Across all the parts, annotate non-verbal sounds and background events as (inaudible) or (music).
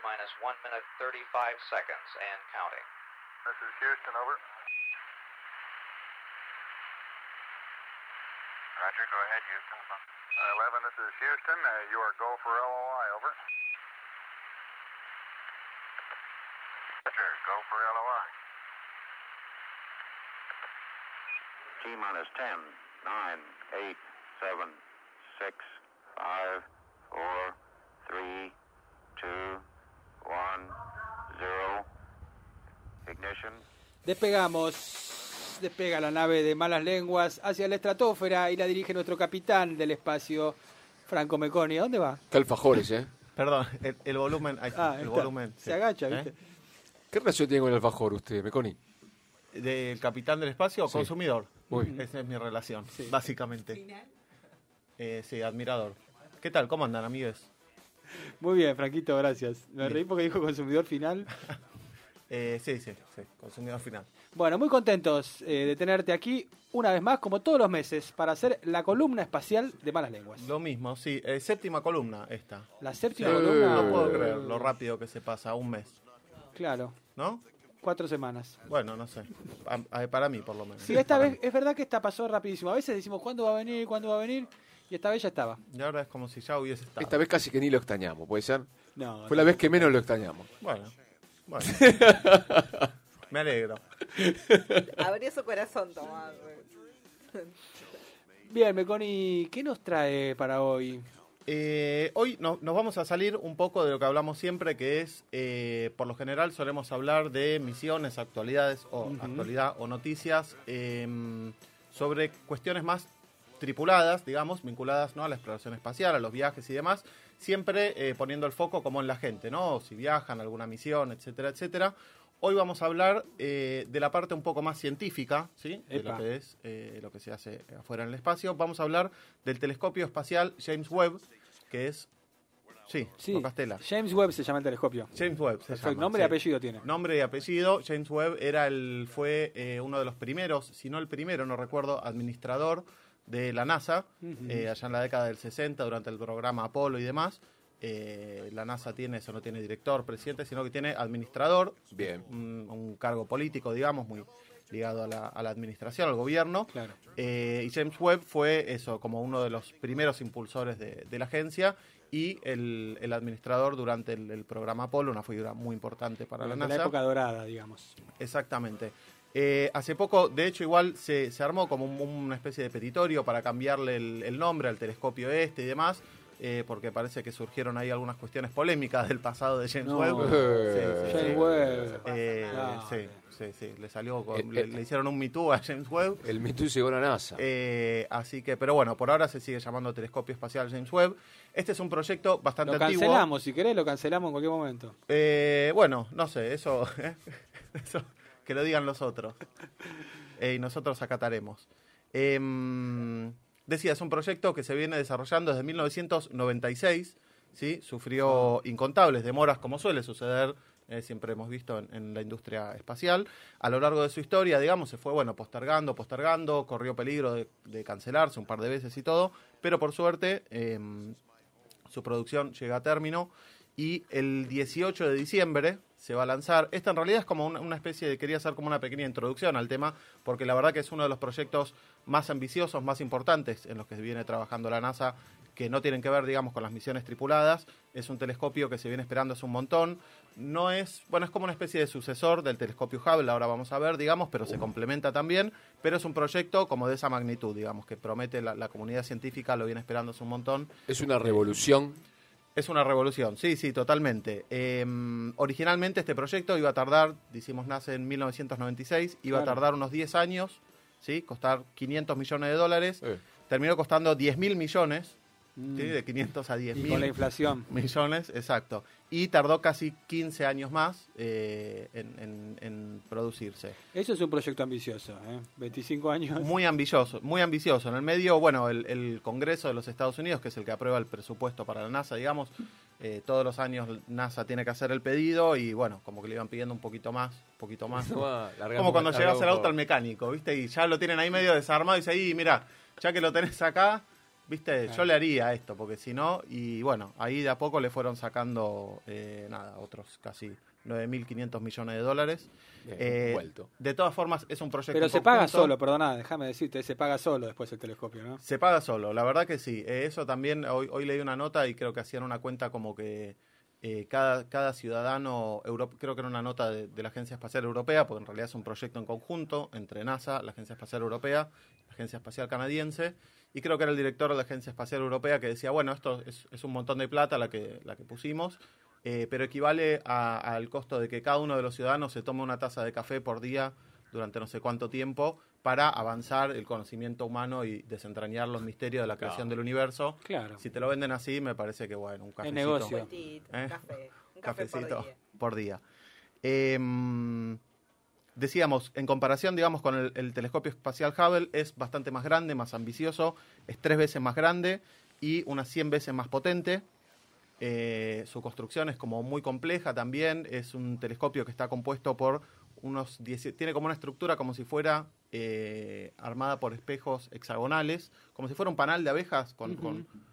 minus 1 minute 35 seconds and counting. This is Houston, over. Roger, go ahead, Houston. Uh, 11, this is Houston. Uh, you are go for LOI, over. Roger, go for LOI. T minus 10, 9, 8, 7, 6, 5, 4, 3, 2, Despegamos, despega la nave de malas lenguas hacia la estratosfera y la dirige nuestro capitán del espacio, Franco Meconi. ¿A dónde va? Qué alfajores, ¿eh? Perdón, el, el volumen. ahí está, Ah, el está. volumen. Se sí. agacha, ¿Eh? ¿viste? ¿Qué relación tiene con el alfajor usted, Meconi? ¿Del capitán del espacio o Sí. consumidor? Uy. Esa es mi relación, básicamente. Eh, sí, admirador. ¿Qué tal? ¿Cómo andan, amigos? Muy bien, Franquito, gracias. Me reí porque dijo consumidor final. (laughs) Eh, sí, sí, sí, consumidor final. Bueno, muy contentos eh, de tenerte aquí una vez más, como todos los meses, para hacer la columna espacial de malas lenguas. Lo mismo, sí. eh, séptima columna esta. La séptima Sí. columna. No puedo creer lo rápido que se pasa, un mes. Claro, ¿No? cuatro semanas. Bueno, no sé. A- a- para mí, por lo menos. Sí, esta Para vez mí. es verdad que esta pasó rapidísimo. A veces decimos cuándo va a venir, cuándo va a venir, y esta vez ya estaba. Y ahora es como si ya hubiese estado. Esta vez casi que ni lo extrañamos, ¿puede ser? No, Fue la vez que menos lo extrañamos. Bueno, bueno. (laughs) Me alegro. Abrió su corazón, Tomás. Bien, Meconi, ¿qué nos trae para hoy? Eh, hoy no- nos vamos a salir un poco de lo que hablamos siempre, que es, eh, por lo general solemos hablar de misiones, actualidades o actualidad o noticias em, sobre cuestiones más tripuladas, digamos, vinculadas ¿no? a la exploración espacial, a los viajes y demás, siempre eh, poniendo el foco como en la gente, ¿no? Si viajan, alguna misión, etcétera, etcétera. Hoy vamos a hablar eh, de la parte un poco más científica, ¿sí? De Epa. lo que es eh, lo que se hace afuera en el espacio. Vamos a hablar del telescopio espacial James Webb, que es... Sí, Sí, Castela. James Webb se llama el telescopio. James Webb se llama, nombre y apellido tiene. Nombre y apellido. James Webb era el, fue eh, uno de los primeros, si no el primero, no recuerdo, administrador de la NASA, eh, allá en la década del 60, durante el programa Apolo y demás. Eh, la NASA tiene, eso no tiene director, presidente, sino que tiene administrador, Bien. un, un cargo político, digamos, muy ligado a la, a la administración, al gobierno. Claro. Eh, y James Webb fue eso, como uno de los primeros impulsores de, de la agencia y el, el administrador durante el, el programa Apolo, una figura muy importante para la NASA. la época dorada, digamos. Exactamente. Eh, hace poco, de hecho, igual se, se armó como un- una especie de petitorio para cambiarle el, el nombre al telescopio este y demás, eh, porque parece que surgieron ahí algunas cuestiones polémicas del pasado de James No. Webb. Sí, sí, James sí. Webb. Eh, No. sí, sí, sí, le salió, con- Eh, le, eh. le hicieron un Me Too a James Webb. El Me Too llegó a la NASA. Eh, así que, pero bueno, por ahora se sigue llamando Telescopio Espacial James Webb. Este es un proyecto bastante Lo antiguo. cancelamos, si querés, lo cancelamos en cualquier momento. Eh, bueno, no sé, eso, (laughs) eso que lo digan los otros. (laughs) Eh, y nosotros acataremos. Em, decía, es un proyecto que se viene desarrollando desde 1996, ¿sí? Sufrió incontables demoras, como suele suceder, eh, siempre hemos visto en, en la industria espacial. A lo largo de su historia, digamos, se fue, bueno, postergando, postergando, corrió peligro de, de cancelarse un par de veces y todo, pero por suerte em, su producción llega a término y el 18 de diciembre se va a lanzar. Esta en realidad es como una, especie de, quería hacer como una pequeña introducción al tema, porque la verdad que es uno de los proyectos más ambiciosos, más importantes en los que viene trabajando la NASA, que no tienen que ver, digamos, con las misiones tripuladas. Es un telescopio que se viene esperando hace un montón. No es, bueno, es como una especie de sucesor del telescopio Hubble, ahora vamos a ver, digamos, pero se complementa también. Pero es un proyecto como de esa magnitud, digamos, que promete la, la comunidad científica, lo viene esperando hace un montón. Es una revolución. Es una revolución, sí, sí, totalmente. Eh, originalmente este proyecto iba a tardar, decimos nace en 1996, iba a tardar unos 10 años, ¿sí? costar 500 millones de dólares, Eh. terminó costando 10 mil millones, ¿sí? de 500 a 10 Mm. Y con la mil inflación. millones, exacto. Y tardó casi 15 años más eh, en, en- en producirse. Eso es un proyecto ambicioso, ¿eh? 25 años. Muy ambicioso, muy ambicioso. En el medio, bueno, el, el Congreso de los Estados Unidos, que es el que aprueba el presupuesto para la NASA, digamos, eh, todos los años NASA tiene que hacer el pedido y bueno, como que le iban pidiendo un poquito más, un poquito más. Como cuando llevas el auto al mecánico, ¿viste? Y ya lo tienen ahí medio desarmado y dice, ahí, mira, ya que lo tenés acá, viste, Claro. yo le haría esto, porque si no, y bueno, ahí de a poco le fueron sacando, eh, nada, otros casi 9.500 millones de dólares. Bien, Eh, vuelto. de todas formas, es un proyecto Pero se paga solo, perdona, déjame decirte, se paga solo después el telescopio, ¿no? Se paga solo, la verdad que sí. Eh, eso también, hoy, hoy leí una nota y creo que hacían una cuenta como que eh, cada, cada ciudadano, euro- creo que era una nota de, de la Agencia Espacial Europea, porque en realidad es un proyecto en conjunto entre NASA, la Agencia Espacial Europea, la Agencia Espacial Canadiense, y creo que era el director de la Agencia Espacial Europea que decía, bueno, esto es, es un montón de plata la que, la que pusimos, eh, pero equivale a- al costo de que cada uno de los ciudadanos se tome una taza de café por día durante no sé cuánto tiempo para avanzar el conocimiento humano y desentrañar los misterios de la creación del universo. Claro. Si te lo venden así, me parece que bueno, un cafecito. negocio. Un cuentito, un ¿Eh? café. Un café por cafecito día. por día. Em, decíamos, en comparación, digamos, con el, el telescopio espacial Hubble, es bastante más grande, más ambicioso, es tres veces más grande y unas 100 veces más potente. Eh, su construcción es como muy compleja también, es un telescopio que está compuesto por unos 10, tiene como una estructura como si fuera eh, armada por espejos hexagonales, como si fuera un panal de abejas con-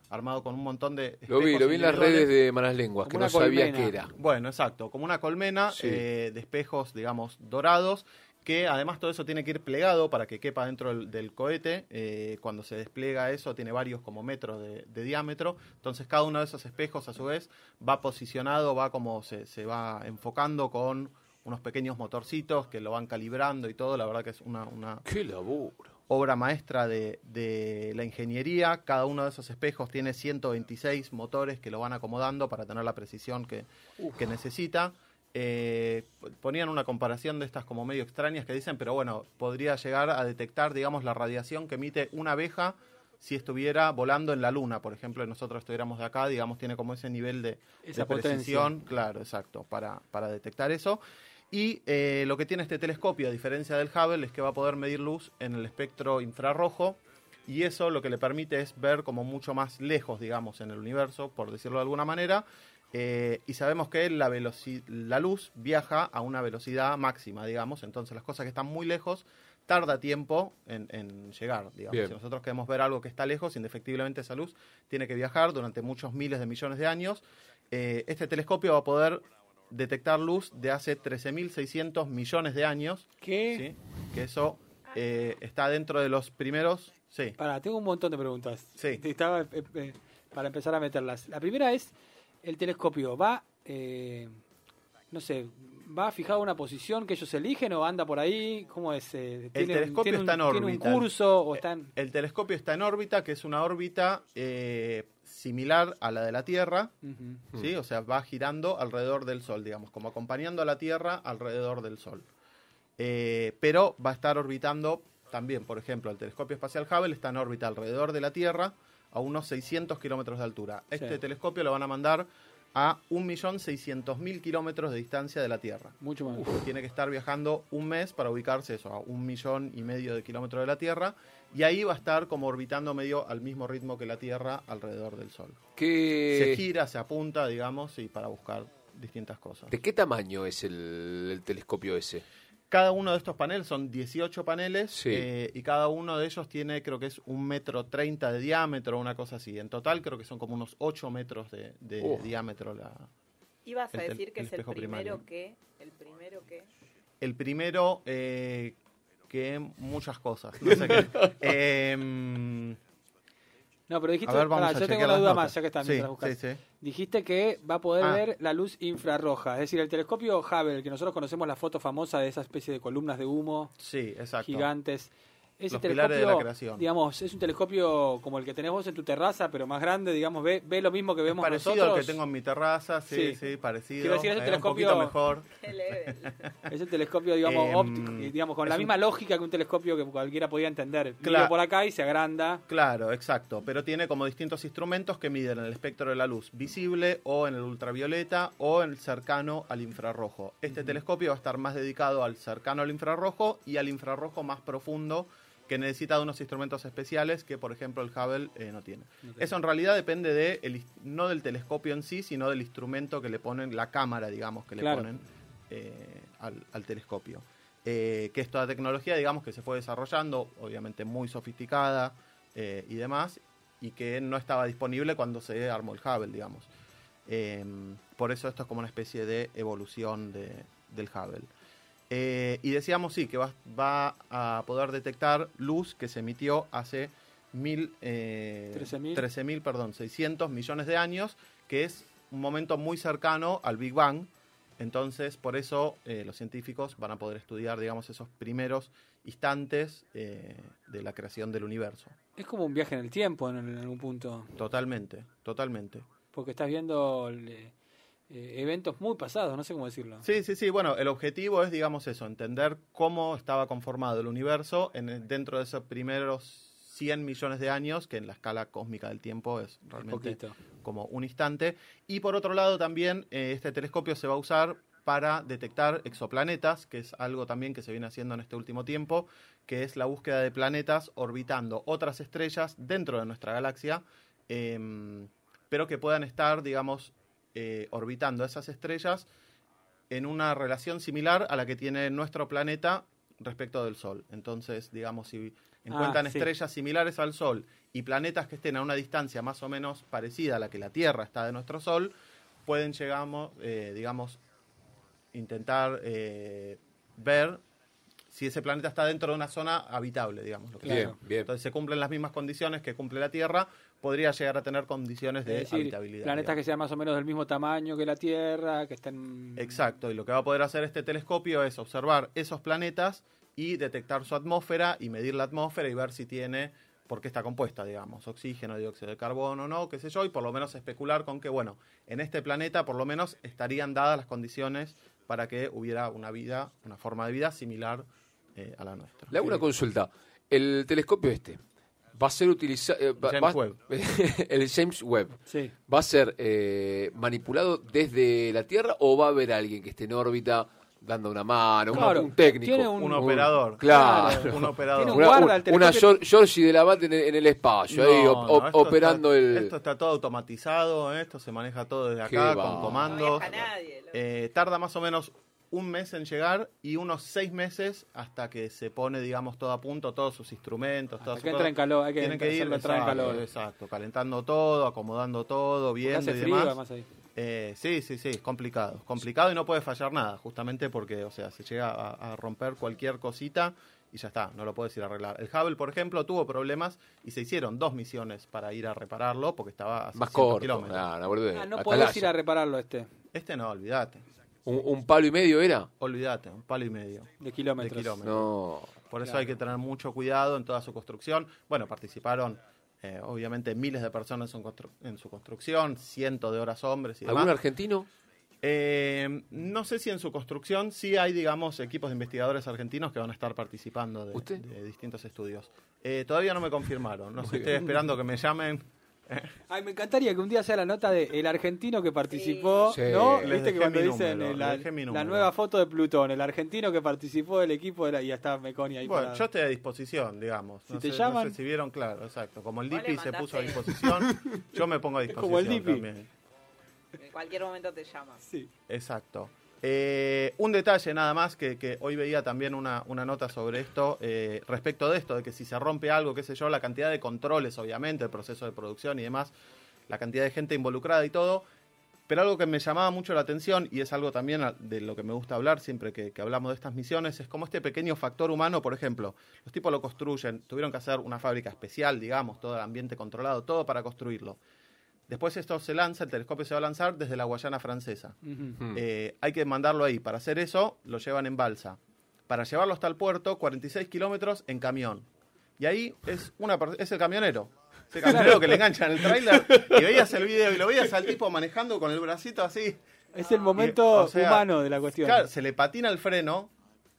armado con un montón de Lo vi, lo vi en las redes de Malas Lenguas, que no sabía qué era. Bueno, exacto, como una colmena Sí. eh, de espejos, digamos, dorados, que además todo eso tiene que ir plegado para que quepa dentro del, del cohete. eh, cuando se despliega eso tiene varios como metros de, de diámetro, entonces cada uno de esos espejos a su vez va posicionado, va como se, se va enfocando con unos pequeños motorcitos que lo van calibrando y todo, la verdad que es una, una, Qué laburo. Obra maestra de, de la ingeniería. Cada uno de esos espejos tiene 126 motores que lo van acomodando para tener la precisión que, que necesita. Eh, ponían una comparación de estas como medio extrañas que dicen, pero bueno, podría llegar a detectar, digamos, la radiación que emite una abeja si estuviera volando en la luna, por ejemplo, y nosotros estuviéramos de acá, digamos, tiene como ese nivel de, Esa de precisión, claro, exacto, para, para detectar eso. Y eh, lo que tiene este telescopio, a diferencia del Hubble, es que va a poder medir luz en el espectro infrarrojo y eso lo que le permite es ver como mucho más lejos, digamos, en el universo, por decirlo de alguna manera. Eh, y sabemos que la, la luz viaja a una velocidad máxima, digamos, entonces las cosas que están muy lejos tarda tiempo en, en llegar, digamos. Bien. Si nosotros queremos ver algo que está lejos, indefectiblemente esa luz tiene que viajar durante muchos miles de millones de años. Eh, este telescopio va a poder detectar luz de hace 13.600 millones de años, ¿Qué? ¿sí? que eso eh, está dentro de los primeros... Sí, Para, tengo un montón de preguntas. Sí. Estaba, eh, eh, para empezar a meterlas. La primera es, el telescopio va, eh, no sé, va fijado a una posición que ellos eligen o anda por ahí, ¿cómo es? ¿tiene un- telescopio tiene un, está en ¿Tiene un órbita. curso o está en- El telescopio está en órbita, que es una órbita eh, similar a la de la Tierra. ¿sí? O sea, va girando alrededor del Sol, digamos, como acompañando a la Tierra alrededor del Sol. Eh, pero va a estar orbitando también, por ejemplo, el telescopio espacial Hubble está en órbita alrededor de la Tierra a unos 600 kilómetros de altura. Este Sí. telescopio lo van a mandar a 1.600.000 kilómetros de distancia de la Tierra. Mucho más. Tiene que estar viajando un mes para ubicarse eso, a un millón y medio de kilómetros de la Tierra, y ahí va a estar como orbitando medio al mismo ritmo que la Tierra alrededor del Sol. Se ¿Qué, gira, se apunta, digamos, y para buscar distintas cosas. ¿De qué tamaño es el, el telescopio ese? Cada uno de estos paneles son 18 paneles Sí. eh, y cada uno de ellos tiene, creo que es un metro treinta de diámetro, una cosa así. En total creo que son como unos 8 metros de, de Oh. diámetro la, Ibas a El decir que el es el primero primario. que. El primero que. El primero eh, que muchas cosas. (laughs) No sé qué. Em, No, pero dijiste, a ver, vamos a yo tengo una duda notas. más, ya que están Sí, mientras buscas. sí, sí. Dijiste que va a poder Ah. ver la luz infrarroja, es decir, el telescopio Hubble, que nosotros conocemos la foto famosa de esa especie de columnas de humo Sí, exacto. gigantes. Ese Los telescopio, pilares de la creación. digamos, es un telescopio como el que tenés vos en tu terraza, pero más grande, digamos, ve, ve lo mismo que vemos Parecido nosotros. al que tengo en mi terraza, sí, Sí. sí, parecido. Quiero decir, es un Eh, telescopio- Un mejor. (laughs) Es el telescopio, digamos, Em, óptico, digamos, con la es un- misma lógica que un telescopio que cualquiera podía entender. Claro. por acá y se agranda. Claro, exacto. Pero tiene como distintos instrumentos que miden el espectro de la luz visible o en el ultravioleta o en el cercano al infrarrojo. Este telescopio va a estar más dedicado al cercano al infrarrojo y al infrarrojo más profundo que necesita de unos instrumentos especiales que, por ejemplo, el Hubble eh, no tiene. Eso en realidad depende de el, no del telescopio en sí, sino del instrumento que le ponen, la cámara, digamos, que le ponen eh, al, al telescopio. Eh, que es toda tecnología, digamos, que se fue desarrollando, obviamente muy sofisticada eh, y demás, y que no estaba disponible cuando se armó el Hubble, digamos. Eh, por eso esto es como una especie de evolución de- del Hubble. Eh, y decíamos, sí, que va, va a poder detectar luz que se emitió hace mil, eh, 13.000. 13.000, perdón, 600 millones de años, que es un momento muy cercano al Big Bang. Entonces, por eso eh, los científicos van a poder estudiar, digamos, esos primeros instantes eh, de la creación del universo. Es como un viaje en el tiempo en, en algún punto, Totalmente, totalmente. porque estás viendo eh, eventos muy pasados, no sé cómo decirlo. Sí, sí, sí. Bueno, el objetivo es, digamos, eso, entender cómo estaba conformado el universo en, dentro de esos primeros 100 millones de años, que en la escala cósmica del tiempo es realmente poquito. como un instante. Y por otro lado, también eh, este telescopio se va a usar para detectar exoplanetas, que es algo también que se viene haciendo en este último tiempo, que es la búsqueda de planetas orbitando otras estrellas dentro de nuestra galaxia, em, pero que puedan estar, digamos, eh, orbitando esas estrellas en una relación similar a la que tiene nuestro planeta respecto del Sol. Entonces, digamos, si encuentran Ah, sí. estrellas similares al Sol y planetas que estén a una distancia más o menos parecida a la que la Tierra está de nuestro Sol, pueden, llegamos, eh, digamos, intentar eh, ver si ese planeta está dentro de una zona habitable, digamos. Lo que. Bien, bien. Entonces se cumplen las mismas condiciones que cumple la Tierra, podría llegar a tener condiciones de decir, habitabilidad. planetas que sean más o menos del mismo tamaño que la Tierra, que estén... Exacto, y lo que va a poder hacer este telescopio es observar esos planetas y detectar su atmósfera y medir la atmósfera y ver si tiene, por qué está compuesta, digamos, oxígeno, dióxido de carbono o no, qué sé yo, y por lo menos especular con que, bueno, en este planeta por lo menos estarían dadas las condiciones para que hubiera una vida, una forma de vida similar eh, a la nuestra. Le hago una consulta. El telescopio este va a ser utilizado. James Webb. (laughs) el James Webb. Sí. ¿Va a ser eh, manipulado desde la Tierra o va a haber alguien que esté en órbita dando una mano, un- Claro, un técnico? tiene un- Un operador. Claro. (laughs) Un operador. Tiene un Una, guarda una, Georgie de la Bat en el, en el espacio, ahí No, op- op- no, esto operando está- el. Esto está todo automatizado, ¿eh? esto se maneja todo desde acá, con No comandos. nadie. Eh, tarda más o menos un mes en llegar y unos seis meses hasta que se pone, digamos, todo a punto, todos sus instrumentos, Hasta todas que entra en calor, hay que Tienen que ir entrar en exacto, calor. exacto, calentando todo, acomodando todo, viendo hace y frío demás. además ahí. Eh, sí, sí, sí, es complicado. es Complicado y no puede fallar nada, justamente porque, o sea, se llega a, a romper cualquier cosita y ya está, no lo puedes ir a arreglar. El Hubble, por ejemplo, tuvo problemas y se hicieron dos misiones para ir a repararlo porque estaba a Más 600 corto. kilómetros. Ah, boludez. Ah, no podés ir a repararlo este, Este no, olvídate. ¿Un, un palo y medio era? Olvídate, un palo y medio. de kilómetros. De kilómetros. No. Por eso Claro. hay que tener mucho cuidado en toda su construcción. Bueno, participaron eh, obviamente miles de personas en su, constru- en su construcción, cientos de horas hombres y ¿Algún demás. argentino? Eh, no sé si en su construcción sí hay, digamos, equipos de investigadores argentinos que van a estar participando de, ¿Usted? de distintos estudios. Eh, todavía no me confirmaron. No (laughs) sé, estoy esperando que me llamen. (laughs) Ay, me encantaría que un día sea la nota de el argentino que participó, Sí. ¿no? Les Viste que cuando mi dicen número, eh, la, les dejé mi la número. nueva foto de Plutón, el argentino que participó del equipo de la, y ya está Meconi ahí Bueno, yo estoy a disposición, digamos. Si No te sé, llaman- No sé si vieron, claro, exacto. Como el Vos le DIPI se puso a disposición, (laughs) yo me pongo a Es disposición como el DIPI. también. En cualquier momento te llamas. Sí. Exacto. Eh, un detalle nada más, que, que hoy veía también una, nota sobre esto, eh, respecto de esto, de que si se rompe algo, qué sé yo, la cantidad de controles, obviamente, el proceso de producción y demás, la cantidad de gente involucrada y todo, pero algo que me llamaba mucho la atención, y es algo también de lo que me gusta hablar siempre que, que hablamos de estas misiones, es como este pequeño factor humano, por ejemplo, los tipos lo construyen, tuvieron que hacer una fábrica especial, digamos, todo el ambiente controlado, todo para construirlo. Después esto se lanza, el telescopio se va a lanzar desde la Guayana francesa. Hmm. Eh, hay que mandarlo ahí. Para hacer eso, lo llevan en balsa. Para llevarlo hasta el puerto, 46 kilómetros en camión. Y ahí es, una, es el camionero. Ese camionero que le enganchan el tráiler. Y veías el video y lo veías al tipo manejando con el bracito así. Es el momento Y, o sea, humano de la cuestión. Claro, se le patina el freno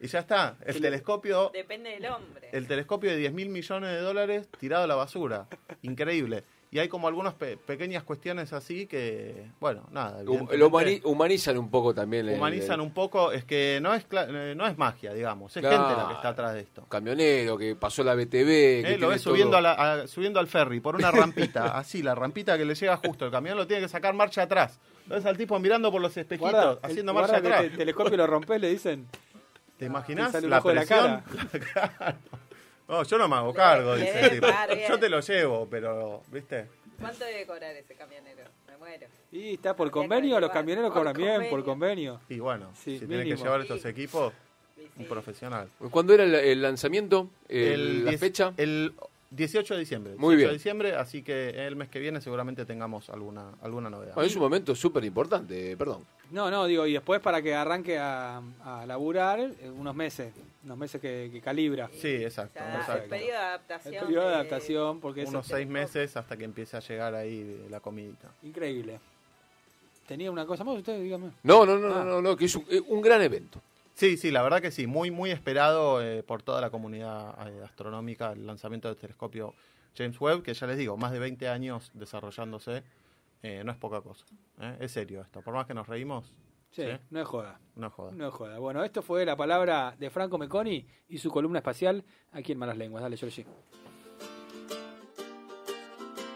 y ya está. El telescopio, Depende del hombre. el telescopio de 10 mil millones de dólares tirado a la basura. Increíble. Y hay como algunas pe- pequeñas cuestiones así que, bueno, nada. Lo humani- humanizan un poco también. el- humanizan el un poco, es que no es eh, no es magia, digamos, es Claro. gente la que está atrás de esto. camionero que pasó la BTV. que Eh, lo ves subiendo, a la- a- subiendo al ferry por una (laughs) rampita, así, la rampita que le llega justo. El camión lo tiene que sacar marcha atrás. Lo ves al tipo mirando por los espejitos, Guarda, el- haciendo marcha atrás. te- telescopio lo rompes, le dicen. ¿Te imaginas te sale un la de la presión? (laughs) Claro. No, yo no me hago cargo, Le dice el tipo. Yo te lo llevo, pero, ¿viste? ¿Cuánto debe cobrar ese camionero? Me muero. Y está por convenio, los camioneros Por cobran bien, por convenio. Y bueno, Sí, si tiene que llevar estos equipos, Sí, un profesional. ¿Cuándo era el, el lanzamiento? El- la diez- fecha. El 18 de diciembre. Muy 18 bien. de diciembre, así que el mes que viene seguramente tengamos alguna, alguna novedad. Bueno, es un momento súper importante, perdón. No, no, digo, y después para que arranque a, a laburar eh, unos meses, unos meses que, que calibra. Sí, exacto. O sea, el periodo de El adaptación. periodo de de- adaptación, porque es Unos seis meses hasta que empiece a llegar ahí la comidita. increíble. ¿Tenía una cosa más usted? Dígame. No, no, no, Ah. no, no, no, que es un, eh, un gran evento. Sí, sí, la verdad que sí, muy, muy esperado eh, por toda la comunidad eh, astronómica el lanzamiento del telescopio James Webb, que ya les digo, más de 20 años desarrollándose, eh, no es poca cosa. ¿eh? Es serio esto, por más que nos reímos, Sí, Sí. no es joda. no joda. No es joda. Bueno, esto fue la palabra de Franco Meconi y su columna espacial aquí en Malas Lenguas. Dale, Georgie.